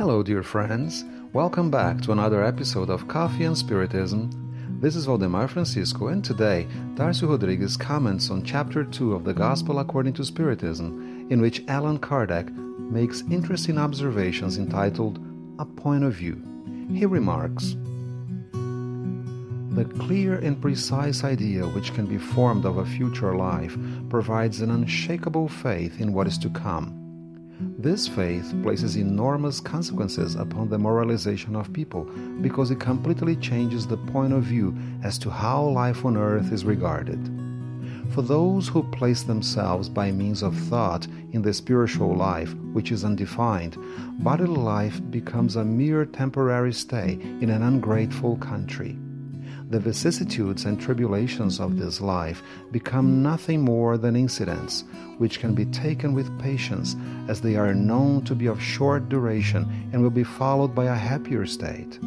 Hello, dear friends. Welcome back to another episode of Coffee and Spiritism. This is Valdemar Francisco, and today Darcy Rodriguez comments on Chapter 2 of the Gospel According to Spiritism, in which Allan Kardec makes interesting observations entitled A Point of View. He remarks The clear and precise idea which can be formed of a future life provides an unshakable faith in what is to come this faith places enormous consequences upon the moralization of people because it completely changes the point of view as to how life on earth is regarded. For those who place themselves by means of thought in the spiritual life, which is undefined, bodily life becomes a mere temporary stay in an ungrateful country the vicissitudes and tribulations of this life become nothing more than incidents, which can be taken with patience, as they are known to be of short duration and will be followed by a happier state.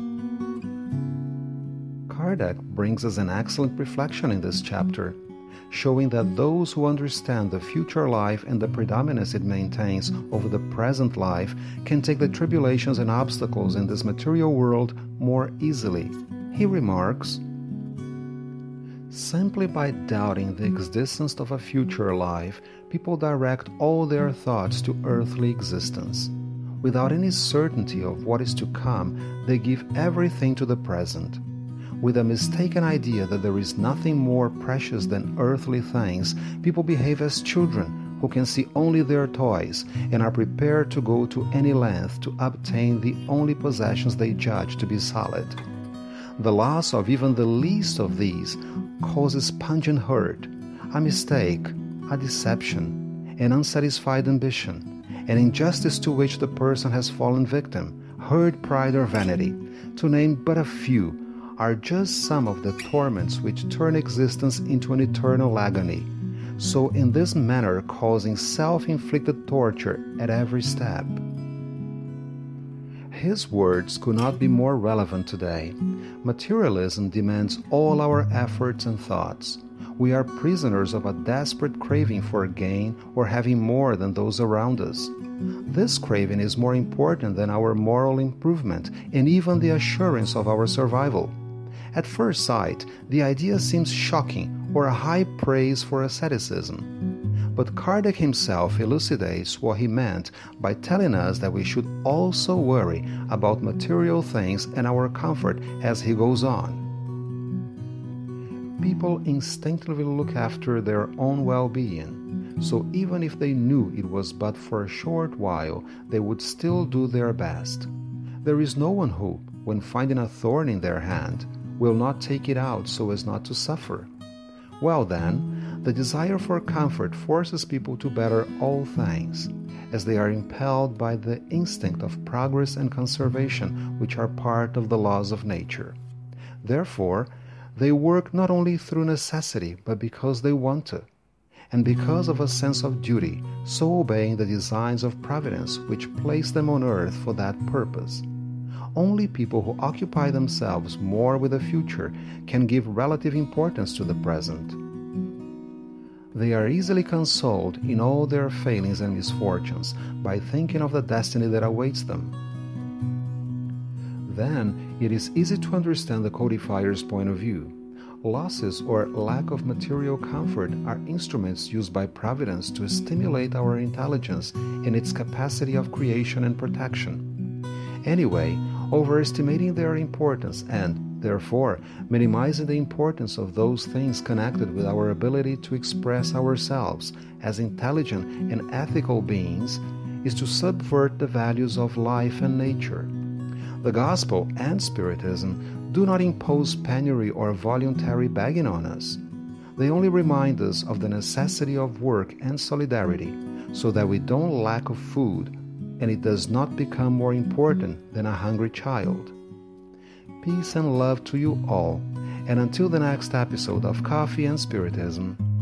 Kardec brings us an excellent reflection in this chapter, showing that those who understand the future life and the predominance it maintains over the present life can take the tribulations and obstacles in this material world more easily. He remarks, Simply by doubting the mm. existence of a future life, people direct all their thoughts to earthly existence. Without any certainty of what is to come, they give everything to the present. With a mistaken idea that there is nothing more precious than earthly things, people behave as children who can see only their toys and are prepared to go to any length to obtain the only possessions they judge to be solid. The loss of even the least of these causes pungent hurt, a mistake, a deception, an unsatisfied ambition, an injustice to which the person has fallen victim, hurt pride or vanity, to name but a few, are just some of the torments which turn existence into an eternal agony, so in this manner causing self inflicted torture at every step. His words could not be more relevant today. Materialism demands all our efforts and thoughts. We are prisoners of a desperate craving for gain or having more than those around us. This craving is more important than our moral improvement and even the assurance of our survival. At first sight, the idea seems shocking or a high praise for asceticism. But Kardec himself elucidates what he meant by telling us that we should also worry about material things and our comfort as he goes on. People instinctively look after their own well being, so even if they knew it was but for a short while, they would still do their best. There is no one who, when finding a thorn in their hand, will not take it out so as not to suffer. Well, then, the desire for comfort forces people to better all things, as they are impelled by the instinct of progress and conservation, which are part of the laws of nature. Therefore, they work not only through necessity, but because they want to, and because of a sense of duty, so obeying the designs of providence which place them on earth for that purpose. Only people who occupy themselves more with the future can give relative importance to the present they are easily consoled in all their failings and misfortunes by thinking of the destiny that awaits them. Then it is easy to understand the codifier's point of view. Losses or lack of material comfort are instruments used by Providence to stimulate our intelligence in its capacity of creation and protection. Anyway, overestimating their importance and Therefore, minimizing the importance of those things connected with our ability to express ourselves as intelligent and ethical beings is to subvert the values of life and nature. The Gospel and Spiritism do not impose penury or voluntary begging on us. They only remind us of the necessity of work and solidarity so that we don't lack of food and it does not become more important than a hungry child. Peace and love to you all, and until the next episode of Coffee and Spiritism.